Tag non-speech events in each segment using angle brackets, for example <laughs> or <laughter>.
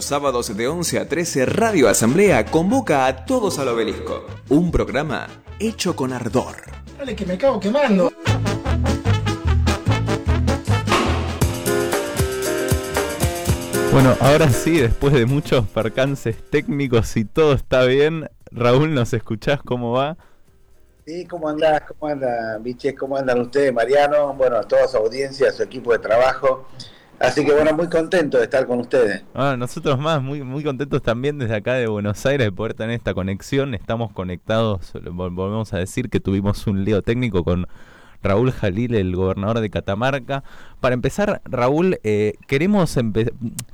Los sábados de 11 a 13 Radio Asamblea convoca a todos al obelisco. Un programa hecho con ardor. Dale que me cago quemando. Bueno, ahora sí, después de muchos percances técnicos y todo está bien, Raúl, ¿nos escuchás cómo va? Sí, ¿cómo andás? ¿Cómo andan, biches? ¿Cómo andan ustedes, Mariano? Bueno, a toda su audiencia, a su equipo de trabajo. Así que bueno, muy contento de estar con ustedes. Ah, nosotros más, muy, muy contentos también desde acá de Buenos Aires de poder tener esta conexión. Estamos conectados, volvemos a decir que tuvimos un lío técnico con Raúl Jalil, el gobernador de Catamarca. Para empezar, Raúl, eh, queremos,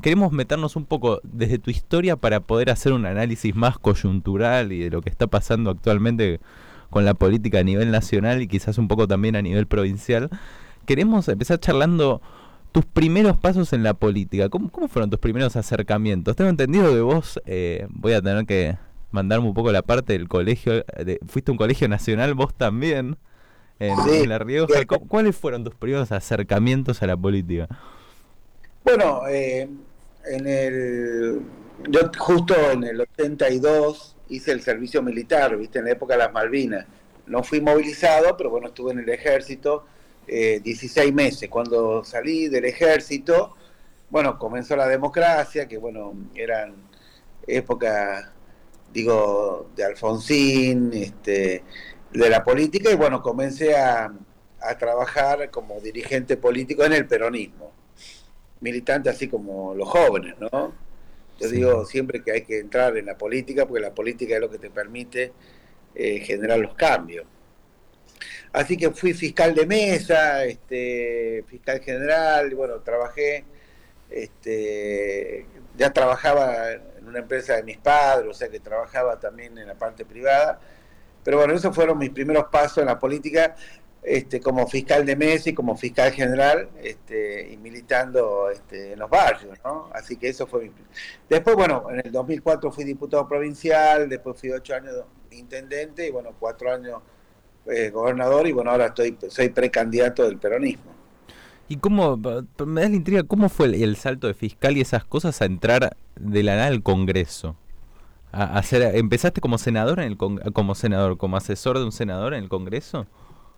queremos meternos un poco desde tu historia para poder hacer un análisis más coyuntural y de lo que está pasando actualmente con la política a nivel nacional y quizás un poco también a nivel provincial. Queremos empezar charlando tus primeros pasos en la política. ¿Cómo, fueron tus primeros acercamientos? Tengo entendido que vos, eh, voy a tener que mandarme un poco la parte del colegio, de, fuiste a un colegio nacional, vos también en, La Rioja. ¿Cuáles fueron tus primeros acercamientos a la política? Bueno, eh, en el, yo justo en el 82 hice el servicio militar, viste, en la época de las Malvinas. No fui movilizado, pero bueno, estuve en el ejército eh, 16 meses. Cuando salí del ejército, bueno, comenzó la democracia, que bueno, eran épocas, digo, de Alfonsín, este, de la política y bueno, comencé a, trabajar como dirigente político en el peronismo, militante así como los jóvenes, ¿no? Yo digo siempre que hay que entrar en la política porque la política es lo que te permite eh, generar los cambios. Así que fui fiscal de mesa, este, fiscal general, y bueno, trabajé, este, ya trabajaba en una empresa de mis padres, o sea que trabajaba también en la parte privada, pero bueno, esos fueron mis primeros pasos en la política este, como fiscal de mesa y como fiscal general este, y militando este, en los barrios, ¿no? Así que eso fue mi... Después, bueno, en el 2004 fui diputado provincial, después fui ocho años intendente y bueno, cuatro años eh, gobernador y bueno, ahora estoy soy precandidato del peronismo. ¿Y cómo, me da la intriga, cómo fue el, salto de fiscal y esas cosas a entrar de la nada al Congreso? hacer, ¿Empezaste como senador, en el, como senador, como asesor de un senador en el Congreso?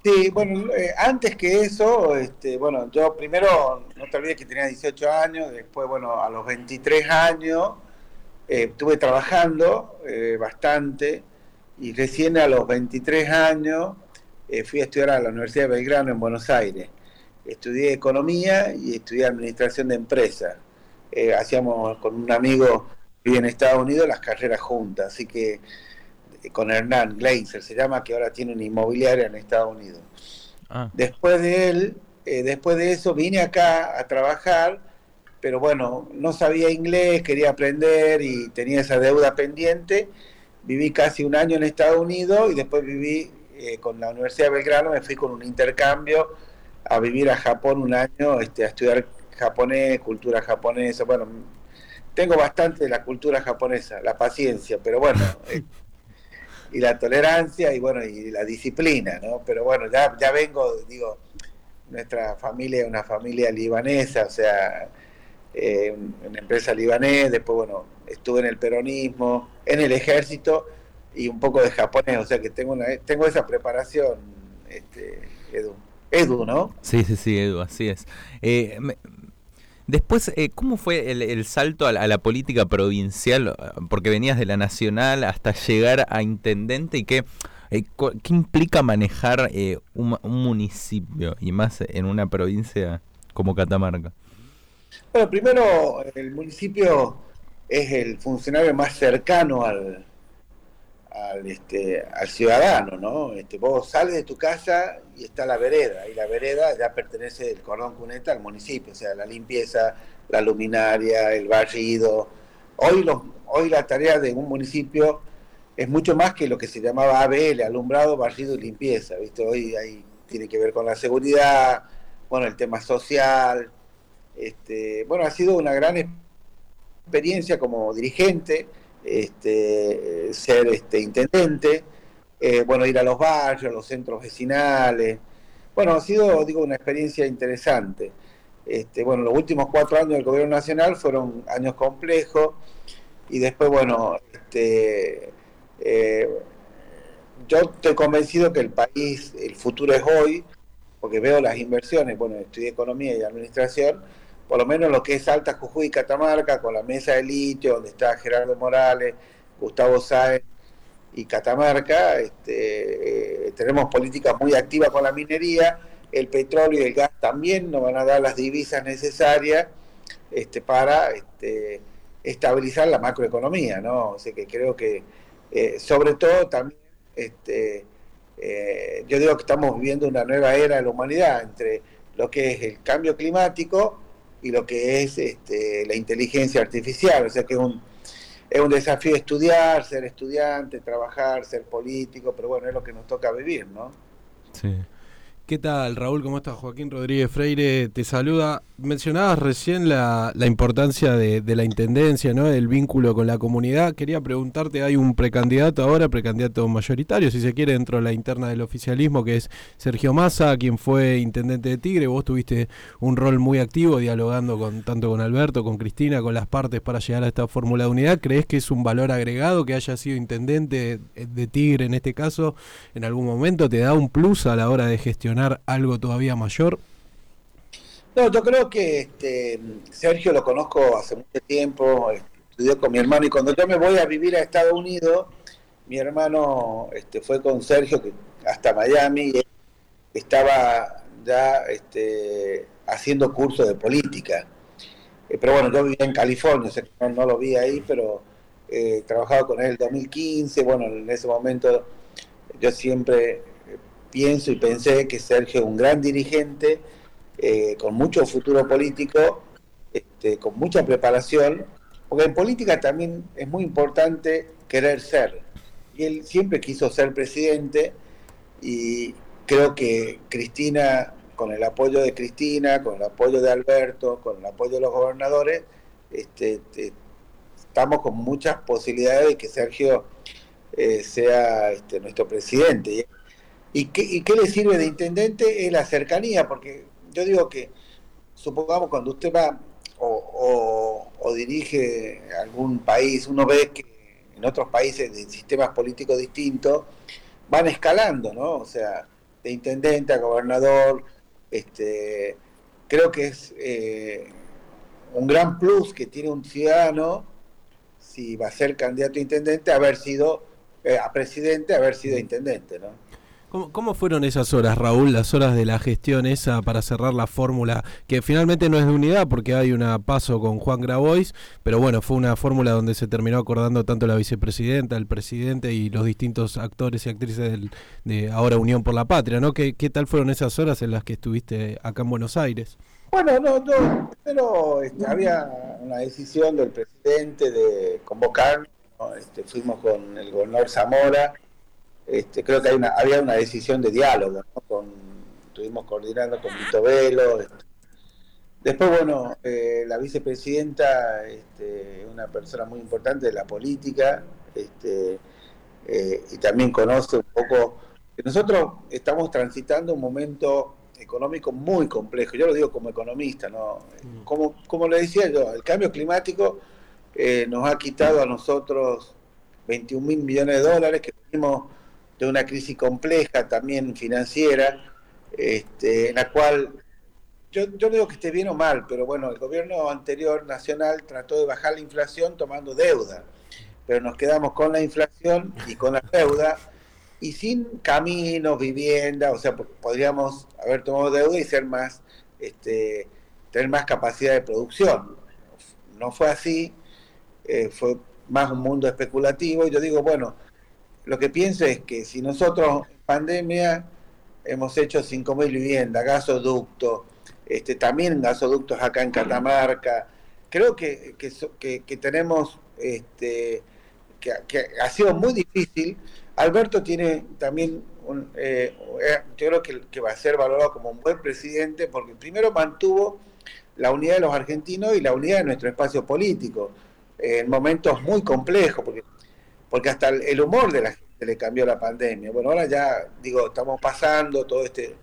Sí, bueno, eh, antes que eso, este, bueno, yo primero, no te olvides que tenía 18 años, después, bueno, a los 23 años eh, estuve trabajando bastante y recién a los 23 años fui a estudiar a la Universidad de Belgrano en Buenos Aires. Estudié economía y estudié administración de empresas. hacíamos con un amigo y en Estados Unidos las carreras juntas, así que eh, con Hernán Gleiser se llama, que ahora tiene una inmobiliaria en Estados Unidos. Ah. Después de él, eh, después de eso vine acá a trabajar, pero bueno, no sabía inglés, quería aprender y tenía esa deuda pendiente. Viví casi un año en Estados Unidos y después viví eh, con la Universidad de Belgrano, me fui con un intercambio a vivir a Japón un año, este, a estudiar japonés, cultura japonesa, bueno, tengo bastante de la cultura japonesa, la paciencia, pero bueno, <laughs> eh, y la tolerancia y bueno, y la disciplina, ¿no? Pero bueno, ya, ya vengo, digo, nuestra familia es una familia libanesa, o sea, eh, una empresa libanés, después bueno, estuve en el peronismo, en el ejército y un poco de japonés, o sea que tengo una, tengo esa preparación, este, Edu. Edu, ¿no? Sí, sí, sí, Edu, así es. Eh, Después, eh, ¿cómo fue el, salto a la, política provincial? Porque venías de la nacional hasta llegar a intendente y qué, eh, qué implica manejar eh, un, municipio y más en una provincia como Catamarca. Bueno, primero el municipio es el funcionario más cercano al, al, este, al ciudadano, ¿no? Este, vos sales de tu casa y está la vereda, y la vereda ya pertenece el cordón cuneta al municipio, o sea, la limpieza, la luminaria, el barrido. Hoy, los, hoy la tarea de un municipio es mucho más que lo que se llamaba ABL, alumbrado, barrido y limpieza, ¿viste? Hoy ahí tiene que ver con la seguridad, bueno, el tema social. Este, bueno, ha sido una gran experiencia como dirigente este, ser este, intendente, eh, bueno, ir a los barrios, a los centros vecinales. Bueno, ha sido, digo, una experiencia interesante. Este, bueno, los últimos cuatro años del gobierno nacional fueron años complejos y después, bueno, este, eh, yo estoy convencido que el país, el futuro es hoy, porque veo las inversiones, bueno, estudié economía y administración, por lo menos lo que es Alta Jujuy y Catamarca, con la mesa de litio, donde está Gerardo Morales, Gustavo Sáenz y Catamarca, este, eh, tenemos políticas muy activas con la minería, el petróleo y el gas también nos van a dar las divisas necesarias este, para este, estabilizar la macroeconomía, ¿no? O sea que creo que, eh, sobre todo también, eh, yo digo que estamos viviendo una nueva era de la humanidad entre lo que es el cambio climático y lo que es este, la inteligencia artificial, o sea que es un, es un desafío estudiar, ser estudiante, trabajar, ser político, pero bueno, es lo que nos toca vivir, ¿no? Sí. ¿Qué tal, Raúl? ¿Cómo estás? Joaquín Rodríguez Freire te saluda. Mencionabas recién la, importancia de, la intendencia, ¿no? El vínculo con la comunidad. Quería preguntarte, hay un precandidato ahora, precandidato mayoritario, si se quiere, dentro de la interna del oficialismo, que es Sergio Massa, quien fue intendente de Tigre. Vos tuviste un rol muy activo dialogando con tanto con Alberto, con Cristina, con las partes para llegar a esta fórmula de unidad. ¿Crees que es un valor agregado que haya sido intendente de Tigre en este caso en algún momento? ¿Te da un plus a la hora de gestionar? Algo todavía mayor? No, yo creo que este, Sergio lo conozco hace mucho tiempo, estudió con mi hermano y cuando yo me voy a vivir a Estados Unidos, mi hermano este, fue con Sergio hasta Miami y estaba ya este, haciendo cursos de política. Eh, pero bueno, yo vivía en California, no, lo vi ahí, pero eh, trabajado con él en 2015, bueno, en ese momento yo siempre pienso y pensé que Sergio es un gran dirigente, eh, con mucho futuro político, este, con mucha preparación, porque en política también es muy importante querer ser. Y él siempre quiso ser presidente y creo que Cristina, con el apoyo de Cristina, con el apoyo de Alberto, con el apoyo de los gobernadores, este, estamos con muchas posibilidades de que Sergio eh, sea este, nuestro presidente. ¿Y qué, qué le sirve de intendente? Es la cercanía, porque yo digo que, supongamos, cuando usted va o, dirige algún país, uno ve que en otros países de sistemas políticos distintos van escalando, ¿no? O sea, de intendente a gobernador, este, creo que es eh, un gran plus que tiene un ciudadano si va a ser candidato a intendente, haber sido eh, a presidente, haber sido intendente, ¿no? ¿Cómo, fueron esas horas, Raúl, las horas de la gestión esa para cerrar la fórmula, que finalmente no es de unidad porque hay una paso con Juan Grabois, pero bueno, fue una fórmula donde se terminó acordando tanto la vicepresidenta, el presidente y los distintos actores y actrices de ahora Unión por la Patria, ¿no? ¿Qué, ¿Qué tal fueron esas horas en las que estuviste acá en Buenos Aires? Bueno, no, no pero este, había una decisión del presidente de convocar, este, fuimos con el gobernador Zamora, este, creo que hay una, había una decisión de diálogo, con, estuvimos coordinando con Vito Velo. Este. Después, bueno, eh, la vicepresidenta, este, una persona muy importante de la política, este, eh, y también conoce un poco que nosotros estamos transitando un momento económico muy complejo. Yo lo digo como economista, ¿no? Mm. Como, como le decía yo, el cambio climático eh, nos ha quitado a nosotros 21 mil millones de dólares que tuvimos de una crisis compleja también financiera, este, en la cual yo, no digo que esté bien o mal, pero bueno, el gobierno anterior nacional trató de bajar la inflación tomando deuda, pero nos quedamos con la inflación y con la deuda y sin caminos, vivienda, o sea, podríamos haber tomado deuda y ser más, este, tener más capacidad de producción. No fue así, eh, fue más un mundo especulativo y yo digo, bueno, lo que pienso es que si nosotros en pandemia hemos hecho 5.000 viviendas, gasoductos, este, también gasoductos acá en Catamarca, creo que, que, tenemos, este, que, ha sido muy difícil. Alberto tiene también, un, eh, eh, yo creo que, que va a ser valorado como un buen presidente porque primero mantuvo la unidad de los argentinos y la unidad de nuestro espacio político en momentos muy complejos, porque porque hasta el humor de la gente le cambió la pandemia. Bueno, ahora ya, digo, estamos pasando todo este,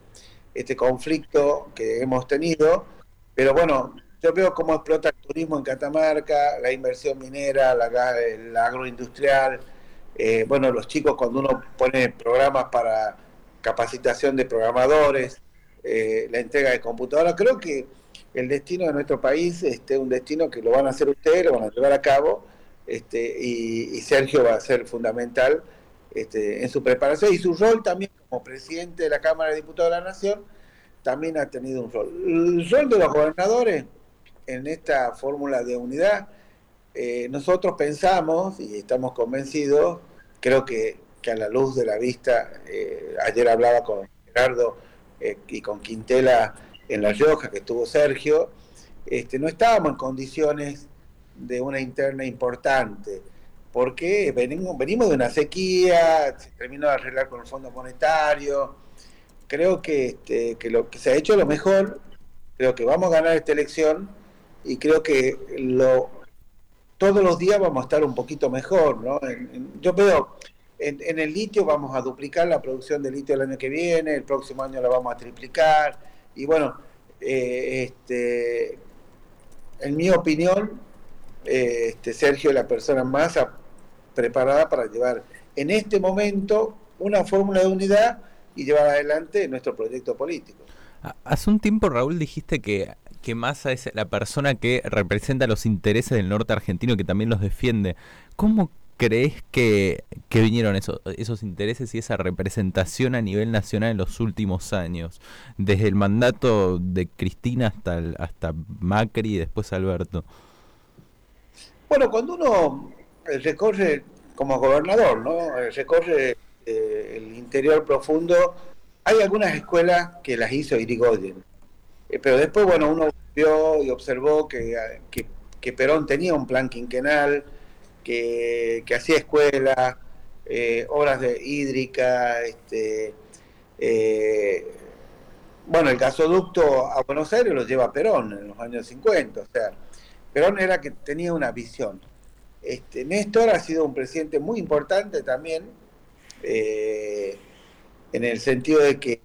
este conflicto que hemos tenido Pero bueno, yo veo cómo explota el turismo en Catamarca, la inversión minera, la, el agroindustrial. Eh, bueno, los chicos cuando uno pone programas para capacitación de programadores, eh, la entrega de computadoras, creo que el destino de nuestro país es este, un destino que lo van a hacer ustedes, lo van a llevar a cabo, este, y, Sergio va a ser fundamental este, en su preparación y su rol también como presidente de la Cámara de Diputados de la Nación también ha tenido un rol. El rol de los gobernadores en esta fórmula de unidad, eh, nosotros pensamos y estamos convencidos, creo que, que, a la luz de la vista, eh, ayer hablaba con Gerardo eh, y con Quintela en La Rioja, que estuvo Sergio, este, no estábamos en condiciones de una interna importante, porque venimos, venimos de una sequía, se terminó de arreglar con el Fondo Monetario, creo que, este, que lo que se ha hecho lo mejor, creo que vamos a ganar esta elección y creo que lo, todos los días vamos a estar un poquito mejor, ¿no? yo veo, en, el litio vamos a duplicar la producción de litio el año que viene, el próximo año la vamos a triplicar, y bueno, eh, este, en mi opinión, eh, este, Sergio la persona más preparada para llevar en este momento una fórmula de unidad y llevar adelante nuestro proyecto político. Hace un tiempo, Raúl, dijiste que, que Massa es la persona que representa los intereses del norte argentino y que también los defiende. ¿Cómo crees que, que vinieron esos, esos intereses y esa representación a nivel nacional en los últimos años? Desde el mandato de Cristina hasta, hasta Macri y después Alberto. Bueno, cuando uno recorre como gobernador, ¿no? Recorre eh, el interior profundo, hay algunas escuelas que las hizo Irigoyen. Eh, pero después, bueno, uno vio y observó que, que, Perón tenía un plan quinquenal, que, hacía escuelas, eh, obras de hídrica, este, bueno, el gasoducto a Buenos Aires lo lleva Perón en los años 50, o sea, Perón era que tenía una visión. Este, Néstor ha sido un presidente muy importante también, eh, en el sentido de que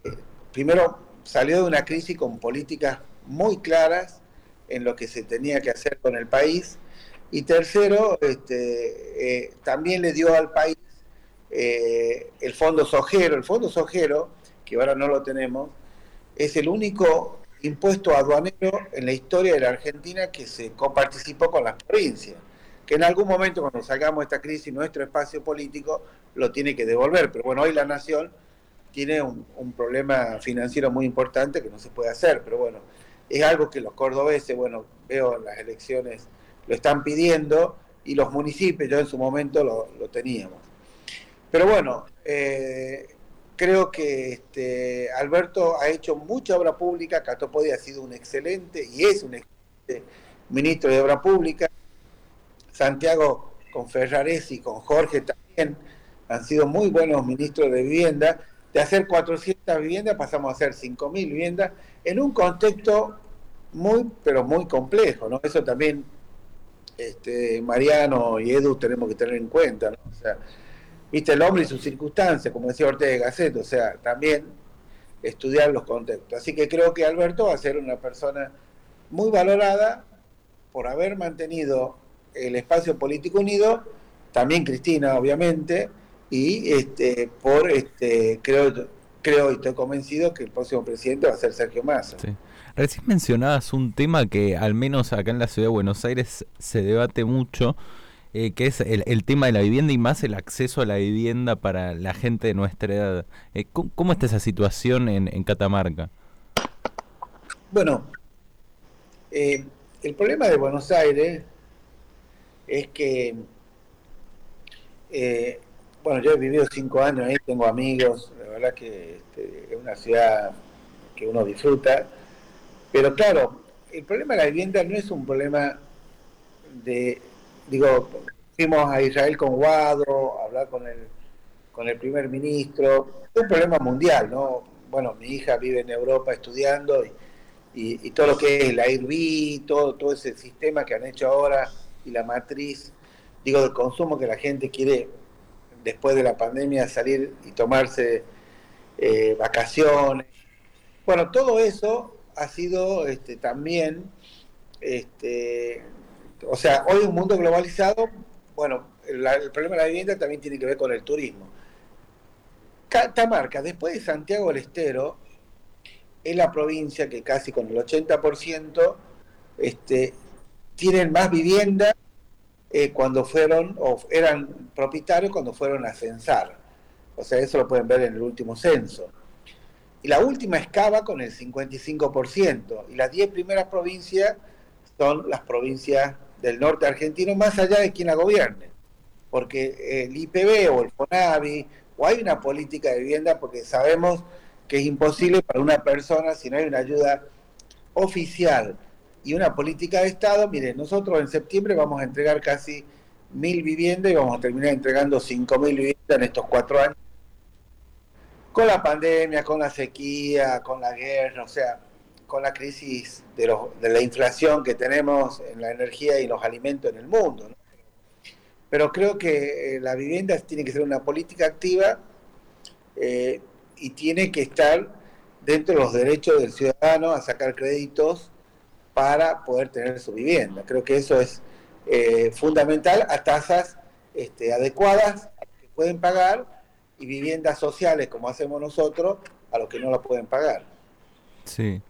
primero salió de una crisis con políticas muy claras en lo que se tenía que hacer con el país y tercero, este, eh, también le dio al país eh, el fondo sojero. El fondo sojero, que ahora no lo tenemos, es el único impuesto aduanero en la historia de la Argentina que se coparticipó con las provincias que en algún momento cuando salgamos de esta crisis nuestro espacio político lo tiene que devolver. Pero bueno, hoy la nación tiene un, problema financiero muy importante que no se puede hacer, pero bueno, es algo que los cordobeses, bueno, veo las elecciones, lo están pidiendo y los municipios, yo en su momento lo, teníamos. Pero bueno, eh, creo que este, Alberto ha hecho mucha obra pública, Catopodi ha sido un excelente y es un excelente ministro de Obra Pública, Santiago con Ferrares y con Jorge también han sido muy buenos ministros de vivienda. De hacer 400 viviendas pasamos a hacer 5.000 viviendas en un contexto muy, pero muy complejo, ¿no? Eso también este, Mariano y Edu tenemos que tener en cuenta, ¿no? O sea, viste el hombre y sus circunstancias, como decía Ortega Gasset, o sea, también estudiar los contextos. Así que creo que Alberto va a ser una persona muy valorada por haber mantenido el espacio político unido, también Cristina, obviamente, y este, por este, creo, creo y estoy convencido que el próximo presidente va a ser Sergio Massa. Recién mencionabas un tema que al menos acá en la ciudad de Buenos Aires se debate mucho, eh, que es el, tema de la vivienda y más el acceso a la vivienda para la gente de nuestra edad. Eh, ¿cómo, está esa situación en, en Catamarca? Bueno, eh, el problema de Buenos Aires es que, eh, bueno, yo he vivido cinco años ahí, tengo amigos, la verdad que este, es una ciudad que uno disfruta, pero claro, el problema de la vivienda no es un problema de, digo, fuimos a Israel con Guado, hablar con el, con el primer ministro, es un problema mundial, ¿no? Bueno, mi hija vive en Europa estudiando y, y, todo lo que es el Airbnb, todo, todo ese sistema que han hecho ahora y la matriz, digo, del consumo que la gente quiere después de la pandemia salir y tomarse eh, vacaciones. Bueno, todo eso ha sido este, también, este, o sea, hoy un mundo globalizado, bueno, el problema de la vivienda también tiene que ver con el turismo. Catamarca, después de Santiago del Estero, es la provincia que casi con el 80% este, tienen más vivienda eh, cuando fueron, o eran propietarios cuando fueron a censar. O sea, eso lo pueden ver en el último censo. Y la última es Cava con el 55%. Y las 10 primeras provincias son las provincias del norte argentino, más allá de quien la gobierne. Porque el IPB o el FONAVI, o hay una política de vivienda, porque sabemos que es imposible para una persona si no hay una ayuda oficial y una política de Estado. Miren, nosotros en septiembre vamos a entregar casi mil viviendas y vamos a terminar entregando cinco mil viviendas en estos cuatro años con la pandemia, con la sequía, con la guerra, o sea, con la crisis de, la inflación que tenemos en la energía y los alimentos en el mundo. Pero creo que eh, la vivienda tiene que ser una política activa eh, y tiene que estar dentro de los derechos del ciudadano a sacar créditos para poder tener su vivienda. Creo que eso es eh, fundamental a tasas este, adecuadas que pueden pagar y viviendas sociales como hacemos nosotros a los que no la pueden pagar. Sí.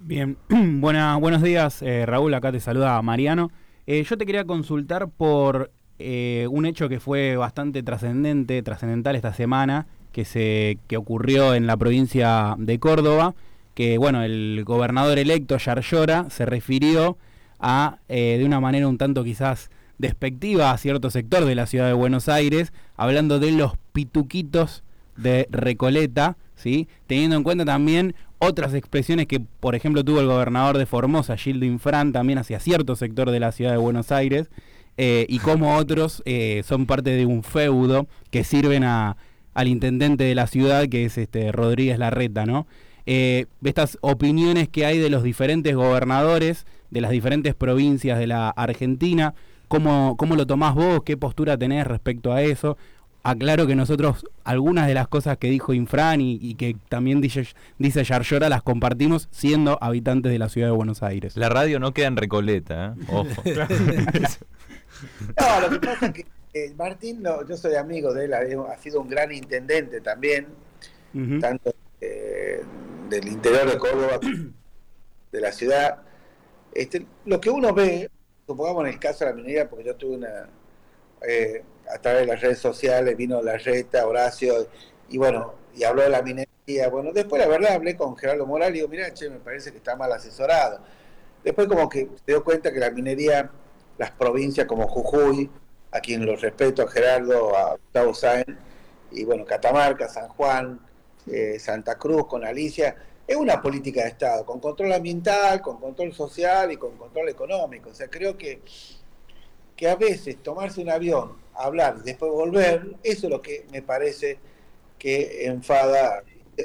Bien, <clears throat> Buena, buenos días eh, Raúl, acá te saluda Mariano. Eh, yo te quería consultar por eh, un hecho que fue bastante trascendente, trascendental esta semana, que, se, que ocurrió en la provincia de Córdoba, que bueno, el gobernador electo Yarlora se refirió a, de una manera un tanto quizás despectiva a cierto sector de la ciudad de Buenos Aires, hablando de los pituquitos de Recoleta, ¿sí? teniendo en cuenta también otras expresiones que, por ejemplo, tuvo el gobernador de Formosa, Gildo Infran, también hacia cierto sector de la ciudad de Buenos Aires, eh, y como otros eh, son parte de un feudo que sirven a, al intendente de la ciudad, que es este Rodríguez Larreta, ¿no? Eh, estas opiniones que hay de los diferentes gobernadores de las diferentes provincias de la Argentina, ¿Cómo, ¿Cómo lo tomás vos? ¿Qué postura tenés respecto a eso? Aclaro que nosotros algunas de las cosas que dijo Infran y, que también dice, dice Yarlora las compartimos siendo habitantes de la ciudad de Buenos Aires. La radio no queda en Recoleta, ¿eh? <laughs> ojo. no, lo que pasa es que eh, Martín, yo soy amigo de él, ha sido un gran intendente también, tanto eh, del interior de Córdoba, de la ciudad. Este, lo que uno ve supongamos en el caso de la minería, porque yo tuve una, eh, a través de las redes sociales, vino la reta, Horacio, y bueno, y habló de la minería. Bueno, después la verdad hablé con Gerardo Morales y digo, mira, che, me parece que está mal asesorado. Después como que se dio cuenta que la minería, las provincias como Jujuy, a quien los respeto, a Gerardo, a Gustavo Sáenz, y bueno, Catamarca, San Juan, eh, Santa Cruz, con Alicia, es una política de Estado, con control ambiental, con control social y con control económico. O sea, creo que, que a veces tomarse un avión, hablar y después volver, eso es lo que me parece que enfada,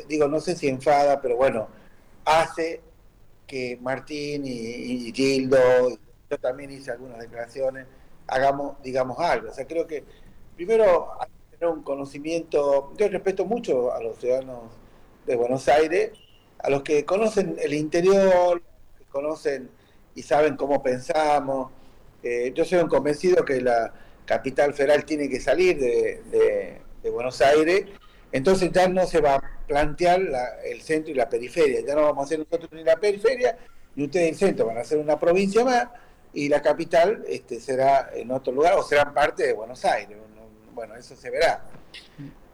digo, no sé si enfada, pero bueno, hace que Martín y, Gildo, yo también hice algunas declaraciones, hagamos, digamos, algo. O sea, creo que primero hay que tener un conocimiento, yo respeto mucho a los ciudadanos de Buenos Aires, a los que conocen el interior, que conocen y saben cómo pensamos. Eh, yo soy un convencido que la capital federal tiene que salir de, Buenos Aires, entonces ya no se va a plantear el centro y la periferia, ya no vamos a hacer nosotros ni la periferia, ni ustedes el centro, van a ser una provincia más y la capital este, será en otro lugar o serán parte de Buenos Aires. Bueno, eso se verá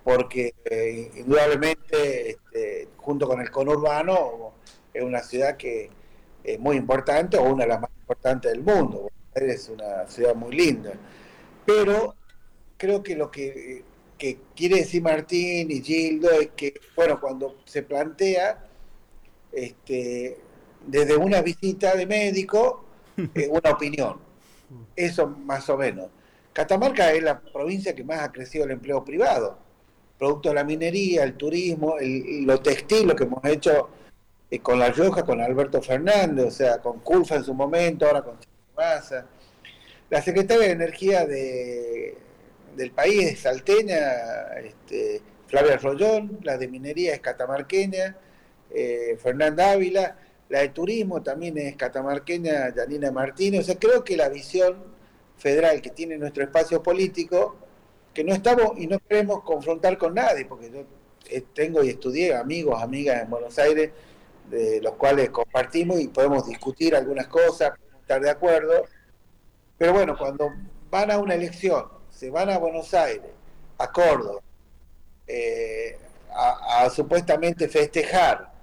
porque eh, indudablemente este, junto con el conurbano es una ciudad que es muy importante o una de las más importantes del mundo. Es una ciudad muy linda. Pero creo que lo que, quiere decir Martín y Gildo es que, bueno, cuando se plantea este, desde una visita de médico, <laughs> eh, una opinión. Eso más o menos. Catamarca es la provincia que más ha crecido el empleo privado producto de la minería, el turismo, el, lo textil, lo que hemos hecho eh, con La Rioja, con Alberto Fernández, o sea, con Culfa en su momento, ahora con Massa. La secretaria de Energía de, del país es salteña, este, Flavia Rollón, la de minería es catamarqueña, eh, Fernanda Ávila. la de turismo también es catamarqueña, Janina Martínez. O sea, creo que la visión federal que tiene nuestro espacio político, que no estamos y no queremos confrontar con nadie, porque yo eh, tengo y estudié amigos, amigas en Buenos Aires, de los cuales compartimos y podemos discutir algunas cosas, estar de acuerdo. Pero bueno, cuando van a una elección, se van a Buenos Aires, a Córdoba, eh, a, supuestamente festejar,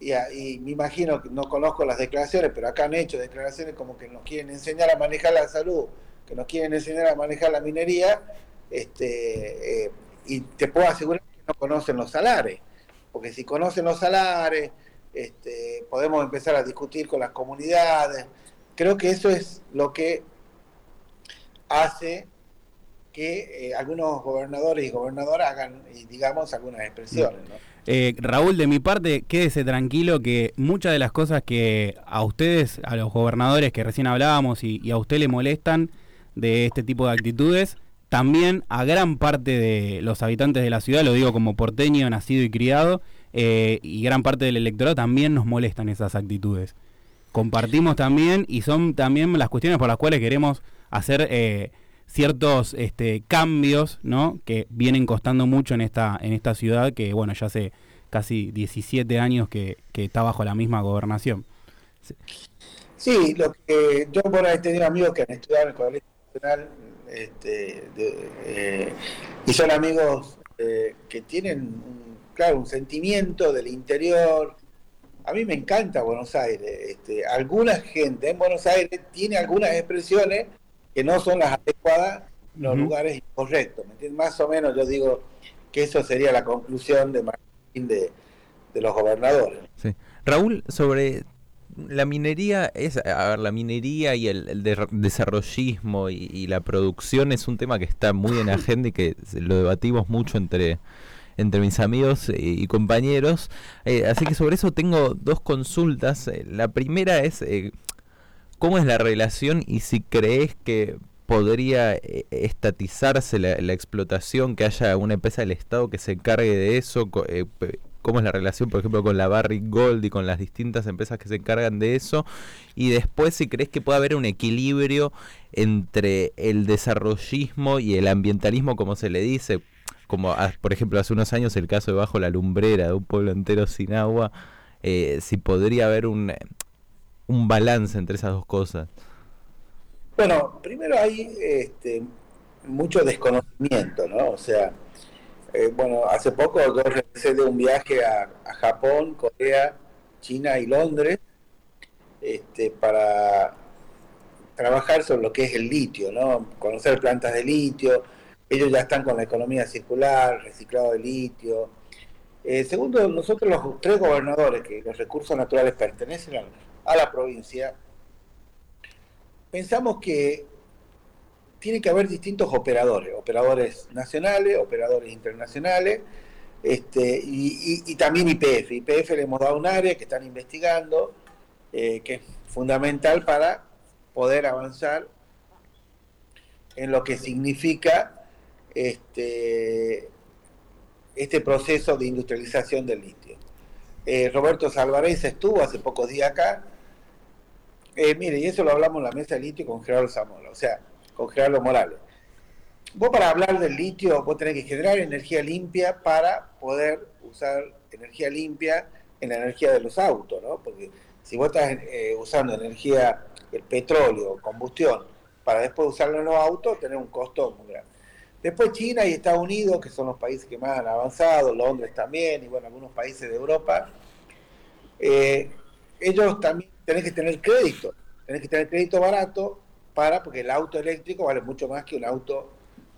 y, y, me imagino que no conozco las declaraciones, pero acá han hecho declaraciones como que nos quieren enseñar a manejar la salud, que nos quieren enseñar a manejar la minería, este, eh, y te puedo asegurar que no conocen los salares, porque si conocen los salares, este, podemos empezar a discutir con las comunidades. Creo que eso es lo que hace que eh, algunos gobernadores y gobernadoras hagan, digamos, algunas expresiones. Eh, Raúl, de mi parte, quédese tranquilo que muchas de las cosas que a ustedes, a los gobernadores que recién hablábamos y, a usted le molestan de este tipo de actitudes, también a gran parte de los habitantes de la ciudad, lo digo como porteño, nacido y criado, eh, y gran parte del electorado también nos molestan esas actitudes. Compartimos también y son también las cuestiones por las cuales queremos hacer eh, ciertos este, cambios ¿no? que vienen costando mucho en esta, en esta ciudad que, bueno, ya hace casi 17 años que, está bajo la misma gobernación. Sí, lo que yo por ahí tenido amigos que han estudiado en el Colegio Nacional este, eh, y son amigos que tienen un claro, un sentimiento del interior. A mí me encanta Buenos Aires. Este, alguna gente en Buenos Aires tiene algunas expresiones que no son las adecuadas los lugares incorrectos. Más o menos yo digo que eso sería la conclusión de Martín de, los gobernadores. Raúl, sobre la minería es, a ver, la minería y el, desarrollismo y, la producción es un tema que está muy en agenda y que lo debatimos mucho entre entre mis amigos y compañeros. Eh, así que sobre eso tengo dos consultas. Eh, la primera es, eh, ¿cómo es la relación y si crees que podría estatizarse la, explotación, que haya una empresa del Estado que se encargue de eso? ¿Cómo es la relación, por ejemplo, con la Barrick Gold y con las distintas empresas que se encargan de eso? Y después, si crees que puede haber un equilibrio entre el desarrollismo y el ambientalismo, como se le dice, como por ejemplo hace unos años el caso de Bajo la Lumbrera, de un pueblo entero sin agua, eh, si podría haber un, un balance entre esas dos cosas. Bueno, primero hay este, mucho desconocimiento, ¿no? O sea, eh, bueno, hace poco yo regresé de un viaje a, Japón, Corea, China y Londres este, para trabajar sobre lo que es el litio, ¿no? Conocer plantas de litio, ellos ya están con la economía circular, reciclado de litio. Eh, segundo, nosotros los tres gobernadores, que los recursos naturales pertenecen a, la provincia, pensamos que tiene que haber distintos operadores, operadores nacionales, operadores internacionales, este, y, también IPF. IPF le hemos dado un área que están investigando, eh, que es fundamental para poder avanzar en lo que significa este, este proceso de industrialización del litio. Eh, Roberto Salvarez estuvo hace pocos días acá. Eh, mire, y eso lo hablamos en la mesa de litio con Gerardo Zamora, o sea, con Gerardo Morales. Vos para hablar del litio, vos tenés que generar energía limpia para poder usar energía limpia en la energía de los autos, ¿no? Porque si vos estás eh, usando energía, el petróleo, combustión, para después usarlo en los autos, tenés un costo muy grande. Después China y Estados Unidos, que son los países que más han avanzado, Londres también, y bueno, algunos países de Europa, eh, ellos también tienen que tener crédito, tienen que tener crédito barato para, porque el auto eléctrico vale mucho más que un auto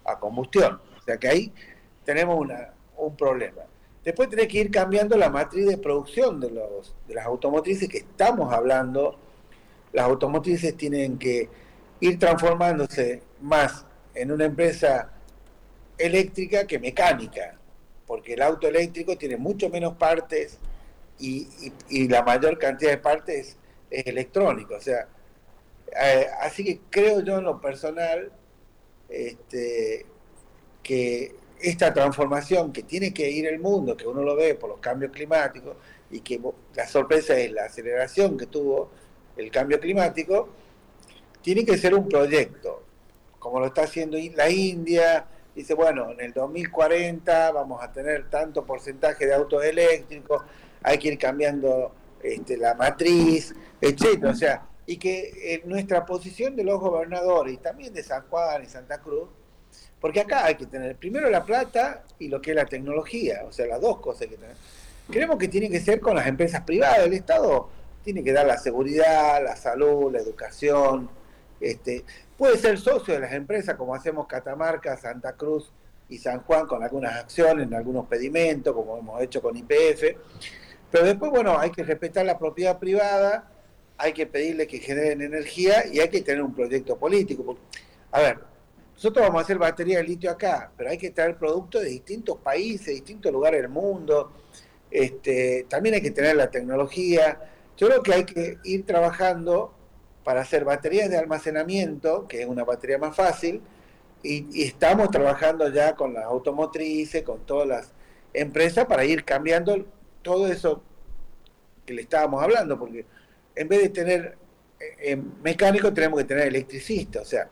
a combustión. O sea que ahí tenemos una, un problema. Después tenés que ir cambiando la matriz de producción de, los, de las automotrices que estamos hablando. Las automotrices tienen que ir transformándose más en una empresa eléctrica que mecánica, porque el auto eléctrico tiene mucho menos partes y, la mayor cantidad de partes es electrónico. O sea, eh, así que creo yo en lo personal este, que esta transformación que tiene que ir el mundo, que uno lo ve por los cambios climáticos, y que la sorpresa es la aceleración que tuvo el cambio climático, tiene que ser un proyecto, como lo está haciendo la India, dice, bueno, en el 2040 vamos a tener tanto porcentaje de autos eléctricos, hay que ir cambiando este, la matriz, etcétera, o sea, y que en nuestra posición de los gobernadores y también de San Juan y Santa Cruz, porque acá hay que tener primero la plata y lo que es la tecnología, o sea, las dos cosas que tener. Creemos que tiene que ser con las empresas privadas, el Estado tiene que dar la seguridad, la salud, la educación, este, puede ser socio de las empresas como hacemos Catamarca, Santa Cruz y San Juan con algunas acciones, en algunos pedimentos, como hemos hecho con IPF, pero después, bueno, hay que respetar la propiedad privada, hay que pedirle que generen energía y hay que tener un proyecto político. A ver, nosotros vamos a hacer batería de litio acá, pero hay que traer productos de distintos países, distintos lugares del mundo. Este, también hay que tener la tecnología. Yo creo que hay que ir trabajando para hacer baterías de almacenamiento, que es una batería más fácil, y, estamos trabajando ya con las automotrices, con todas las empresas, para ir cambiando todo eso que le estábamos hablando, porque en vez de tener eh, eh, mecánico tenemos que tener electricista, o sea,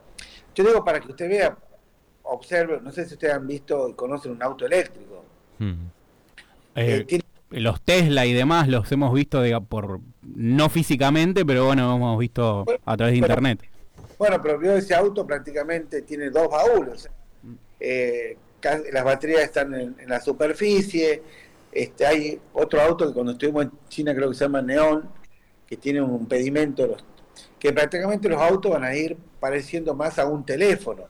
yo digo para que usted vea, observe, no sé si ustedes han visto y conocen un auto eléctrico. Hmm. Eh, los Tesla y demás los hemos visto por no físicamente, pero bueno, hemos visto a través de internet. Bueno, pero vio ese auto prácticamente tiene dos baúles. las baterías están en, la superficie. Este, hay otro auto que cuando estuvimos en China creo que se llama Neon, que tiene un pedimento, que prácticamente los autos van a ir pareciendo más a un teléfono.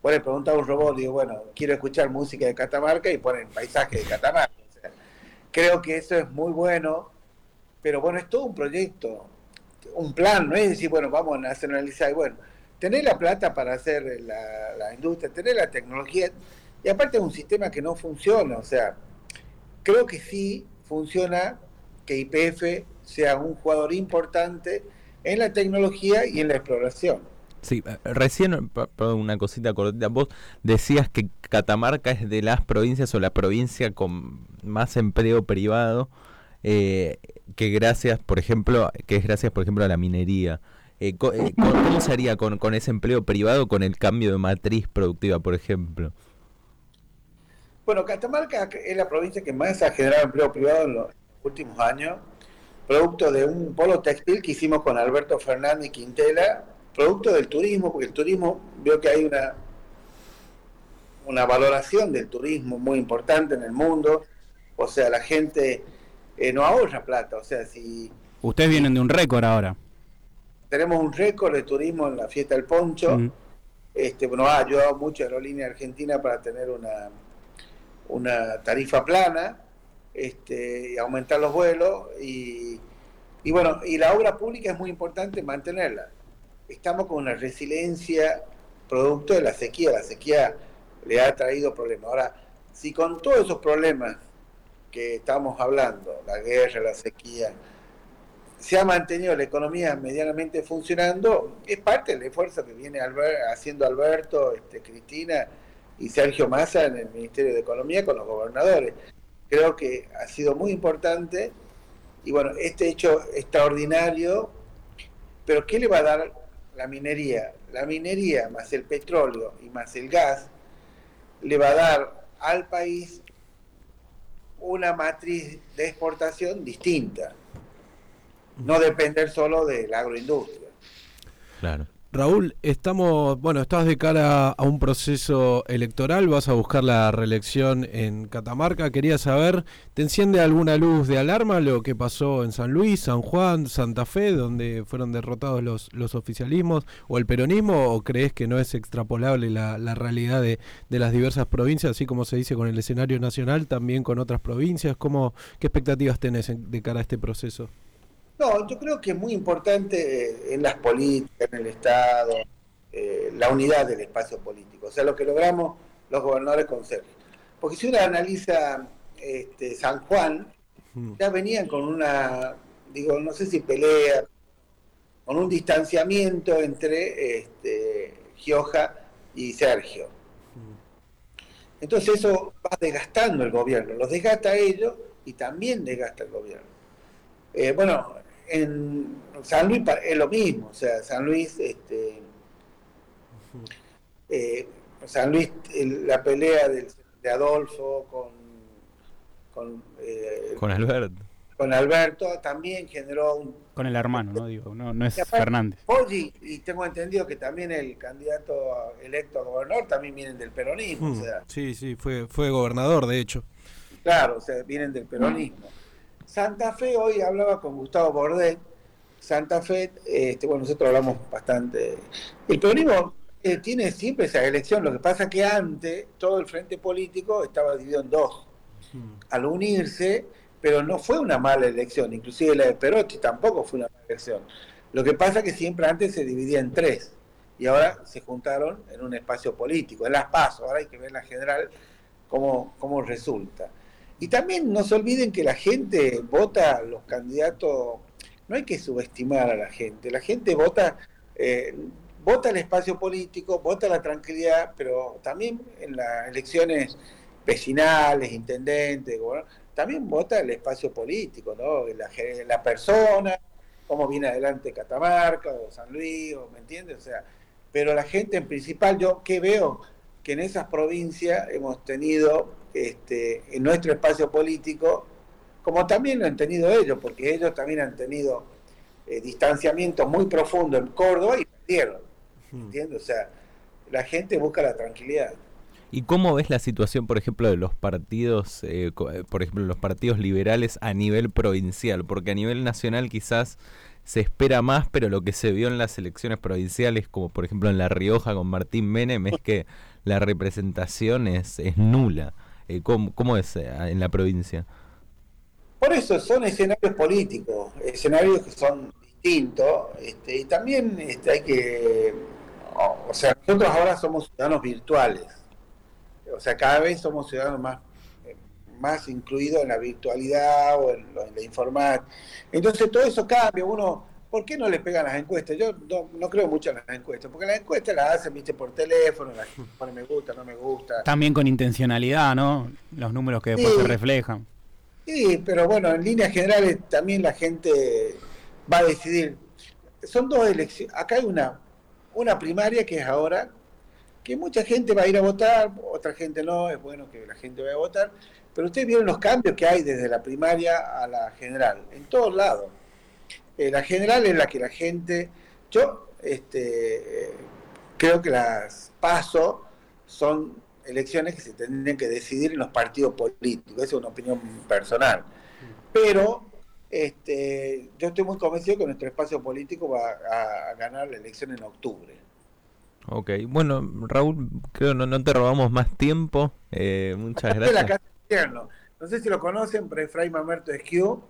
Puede preguntar a un robot, digo, bueno, quiero escuchar música de Catamarca y ponen paisaje de Catamarca. creo que eso es muy bueno, pero bueno, es todo un proyecto, un plan, no es decir, bueno, vamos a nacionalizar, y bueno, tener la plata para hacer la, la industria, tener la tecnología, y aparte es un sistema que no funciona, o sea, creo que sí funciona que IPF sea un jugador importante en la tecnología y en la exploración. Sí, eh, recién, una cosita cortita, vos decías que Catamarca es de las provincias o la provincia con más empleo privado, eh, que gracias, por ejemplo, que es gracias, por ejemplo, a la minería. Eh, ¿Cómo se haría con, con ese empleo privado con el cambio de matriz productiva, por ejemplo? Bueno, Catamarca es la provincia que más ha generado empleo privado en los últimos años producto de un polo textil que hicimos con Alberto Fernández Quintela, producto del turismo, porque el turismo veo que hay una, una valoración del turismo muy importante en el mundo, o sea, la gente eh, no ahorra plata, o sea, si... Ustedes vienen de un récord ahora. Tenemos un récord de turismo en la fiesta del poncho, este, bueno, ha ayudado mucho a Aerolínea Argentina para tener una, una tarifa plana, este, aumentar los vuelos y, y bueno, y la obra pública es muy importante mantenerla. Estamos con una resiliencia producto de la sequía, la sequía le ha traído problemas. Ahora, si con todos esos problemas que estamos hablando, la guerra, la sequía, se ha mantenido la economía medianamente funcionando, es parte del esfuerzo que viene haciendo Alberto, este, Cristina y Sergio Massa en el Ministerio de Economía con los gobernadores creo que ha sido muy importante. Y bueno, este hecho extraordinario, pero ¿qué le va a dar la minería? La minería más el petróleo y más el gas le va a dar al país una matriz de exportación distinta, no depender solo de la agroindustria. Claro. Raúl, estamos, bueno, estás de cara a un proceso electoral, vas a buscar la reelección en Catamarca. Quería saber, ¿te enciende alguna luz de alarma lo que pasó en San Luis, San Juan, Santa Fe, donde fueron derrotados los, los oficialismos o el peronismo? ¿O crees que no es extrapolable la, realidad de, las diversas provincias, así como se dice con el escenario nacional, también con otras provincias? ¿Cómo, ¿Qué expectativas tenés de cara a este proceso? No, yo creo que es muy importante eh, en las políticas, en el Estado, eh, la unidad del espacio político. O sea, lo que logramos los gobernadores con Sergio. Porque si uno analiza este, San Juan, ya venían con una, digo, no sé si pelea, con un distanciamiento entre este, Gioja y Sergio. Entonces eso va desgastando el gobierno, los desgasta a ellos y también desgasta el gobierno. Eh, bueno, en San Luis es lo mismo, o sea, San Luis, este, eh, San Luis, la pelea de, Adolfo con con, eh, con Alberto. Con Alberto también generó un... Con el hermano, ¿no? Digo, no, no es Fernández. Oye, y tengo entendido que también el candidato electo a gobernador también vienen del peronismo. o hmm, sea, sí, sí, fue, fue gobernador, de hecho. Claro, o sea, vienen del peronismo. Santa Fe, hoy hablaba con Gustavo Bordet, Santa Fe, este, bueno, nosotros hablamos bastante. El peronismo eh, tiene siempre esa elección, lo que pasa que antes todo el frente político estaba dividido en dos. Hmm. Al unirse, pero no fue una mala elección, inclusive la de Perotti tampoco fue una mala elección. Lo que pasa que siempre antes se dividía en tres y ahora se juntaron en un espacio político, en las pasos, ahora hay que ver la general cómo, cómo resulta. Y también no se olviden que la gente vota los candidatos, no hay que subestimar a la gente, la gente vota, eh, vota el espacio político, vota la tranquilidad, pero también en las elecciones vecinales, intendentes, también vota el espacio político, ¿no? La, la persona, cómo viene adelante Catamarca o San Luis, ¿me entiendes? O sea, pero la gente en principal, yo que veo que en esas provincias hemos tenido este, en nuestro espacio político, como también lo han tenido ellos, porque ellos también han tenido eh, distanciamientos muy profundos en Córdoba y perdieron. ¿Entiendes? O sea, la gente busca la tranquilidad. ¿Y cómo ves la situación, por ejemplo, de los partidos, eh, eh, por ejemplo, los partidos liberales a nivel provincial? Porque a nivel nacional quizás se espera más, pero lo que se vio en las elecciones provinciales, como por ejemplo en La Rioja con Martín Menem, es que la representación es, es nula. Eh, ¿cómo, es eh, en la provincia? Por eso son escenarios políticos, escenarios que son distintos, este, y también este, hay que, o sea, nosotros ahora somos ciudadanos virtuales, o sea, cada vez somos ciudadanos más, más incluidos en la virtualidad o en, en la informática. Entonces todo eso cambia, uno ¿Por qué no le pegan las encuestas? Yo no, creo mucho en las encuestas, porque las encuestas las hacen, viste, por teléfono, la gente pone me gusta, no me gusta. También con intencionalidad, ¿no? Los números que después se reflejan. Sí, pero bueno, en líneas generales también la gente va a decidir. Son dos elecciones. Acá hay una, una primaria que es ahora, que mucha gente va a ir a votar, otra gente no, es bueno que la gente vaya a votar, pero ustedes vieron los cambios que hay desde la primaria a la general, en todos lados eh, la general es la que la gente, yo este, creo que las paso son elecciones que se tendrían que decidir en los partidos políticos, esa es una opinión personal. Pero este, yo estoy muy convencido que nuestro espacio político va a, ganar la elección en octubre. Ok, bueno, Raúl, creo no, no te robamos más tiempo. Eh, muchas gracias. no sé si lo conocen, pero Efraín Mamerto Esquiu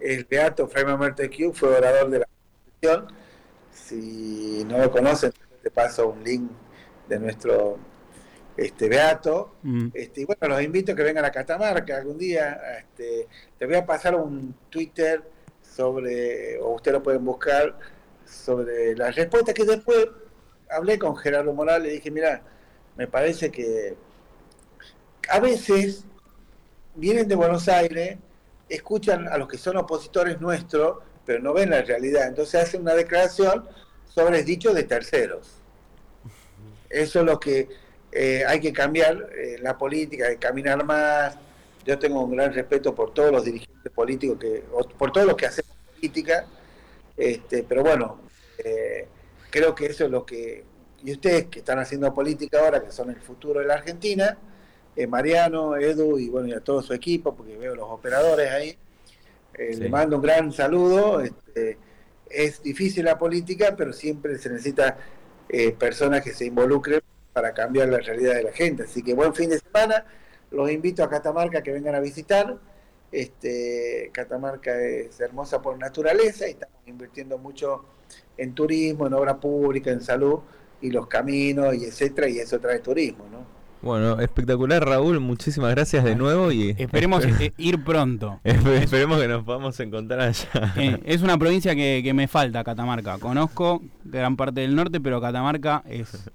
el Beato Fray Q fue orador de la Constitución. Si no lo conocen, te paso un link de nuestro este Beato. Mm. Este, y bueno, los invito a que vengan a Catamarca algún día. Este, te voy a pasar un Twitter sobre, o ustedes lo pueden buscar, sobre las respuestas que después hablé con Gerardo Morales y dije, mira, me parece que a veces vienen de Buenos Aires escuchan a los que son opositores nuestros, pero no ven la realidad. Entonces hacen una declaración sobre dichos de terceros. Eso es lo que eh, hay que cambiar la política, hay caminar más. Yo tengo un gran respeto por todos los dirigentes políticos, que, por todos los que hacen política, este, pero bueno, eh, creo que eso es lo que... Y ustedes que están haciendo política ahora, que son el futuro de la Argentina, eh, Mariano, Edu y bueno, y a todo su equipo, porque veo los operadores ahí. Eh, le mando un gran saludo. Este, es difícil la política, pero siempre se necesita eh, personas que se involucren para cambiar la realidad de la gente. Así que buen fin de semana. Los invito a Catamarca que vengan a visitar. Este, Catamarca es hermosa por naturaleza y estamos invirtiendo mucho en turismo, en obra pública, en salud y los caminos y etcétera, y eso trae turismo, ¿no? Bueno, espectacular Raúl, muchísimas gracias de nuevo y esperemos ir pronto. <laughs> esperemos que nos podamos encontrar allá. Eh, es una provincia que, me falta, Catamarca. Conozco gran parte del norte, pero Catamarca es,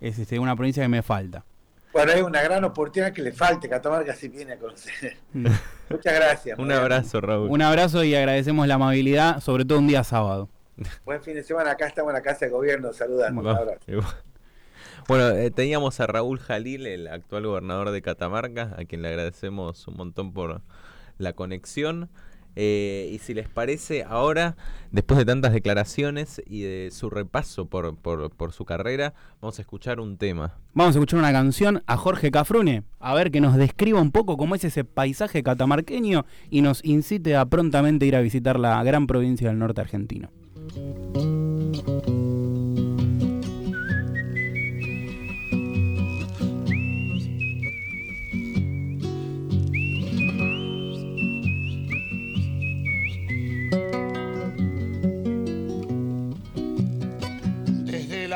es este, una provincia que me falta. Bueno, hay una gran oportunidad que le falte Catamarca si viene a conocer. <laughs> Mm. Muchas gracias. Un abrazo, Raúl. Un abrazo y agradecemos la amabilidad, sobre todo un día sábado. Buen fin de semana, acá estamos en la Casa de Gobierno, saludando. Bueno, eh, teníamos a Raúl Jalil, el actual gobernador de Catamarca, a quien le agradecemos un montón por la conexión. Eh, y si les parece, ahora, después de tantas declaraciones y de su repaso por, por, su carrera, vamos a escuchar un tema. Vamos a escuchar una canción a Jorge Cafrune, a ver que nos describa un poco cómo es ese paisaje catamarqueño y nos incite a prontamente ir a visitar la gran provincia del norte argentino.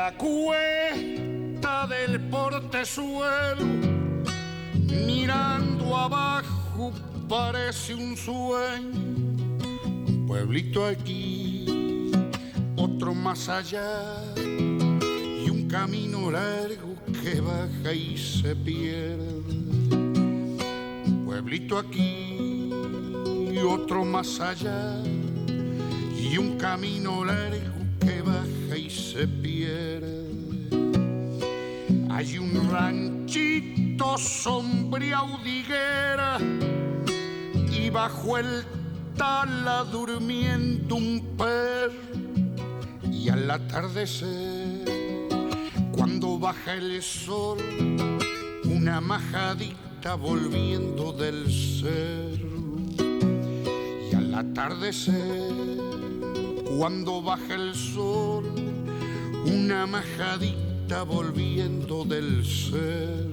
La cuesta del portezuelo, mirando abajo parece un sueño, un pueblito aquí, otro más allá, y un camino largo que baja y se pierde. Un pueblito aquí y otro más allá, y un camino largo que baja se pierde. Hay un ranchito sombría udiguera y bajo el tala durmiendo un perro y al atardecer cuando baja el sol una majadita volviendo del cerro y al atardecer cuando baja el sol, una majadita volviendo del ser.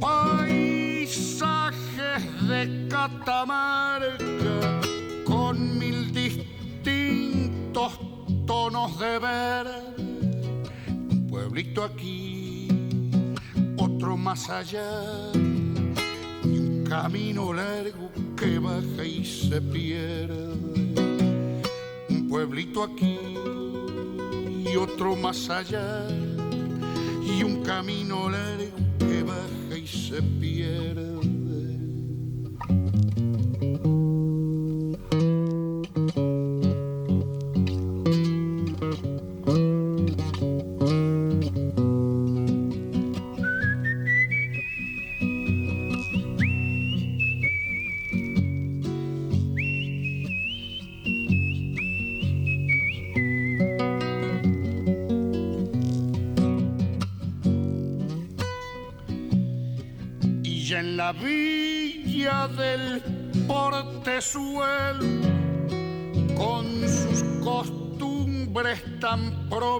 Paisajes de Catamarca con mil distintos tonos de verde. Un pueblito aquí, otro más allá, y un camino largo que baja y se pierde pueblito aquí y otro más allá y un camino largo que baja y se pierde.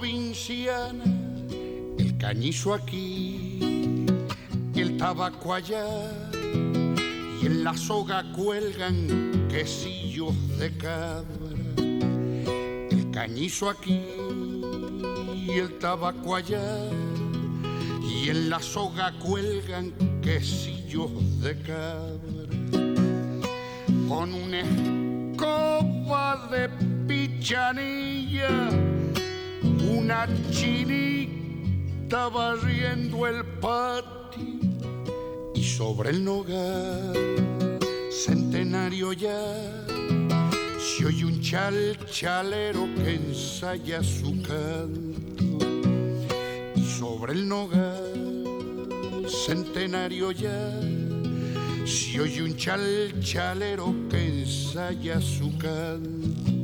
Tan provincianas, el cañizo aquí, el tabaco allá, y en la soga cuelgan quesillos de cabra, el cañizo aquí el tabaco allá, y en la soga cuelgan quesillos de cabra. Con una escoba de pichanilla, una chinita barriendo el patio y sobre el nogal centenario ya se oye un chal chalero que ensaya su canto y sobre el nogal centenario ya, si oye un chal chalero que ensaya su canto.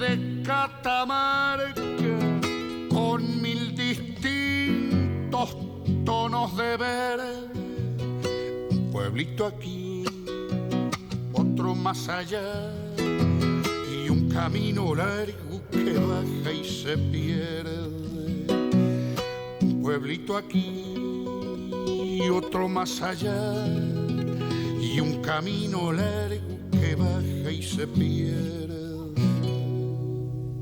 De Catamarca con mil distintos tonos de verde, un pueblito aquí, otro más allá y un camino largo que baja y se pierde pueblito aquí y otro más allá y un camino largo que baja y se pierde.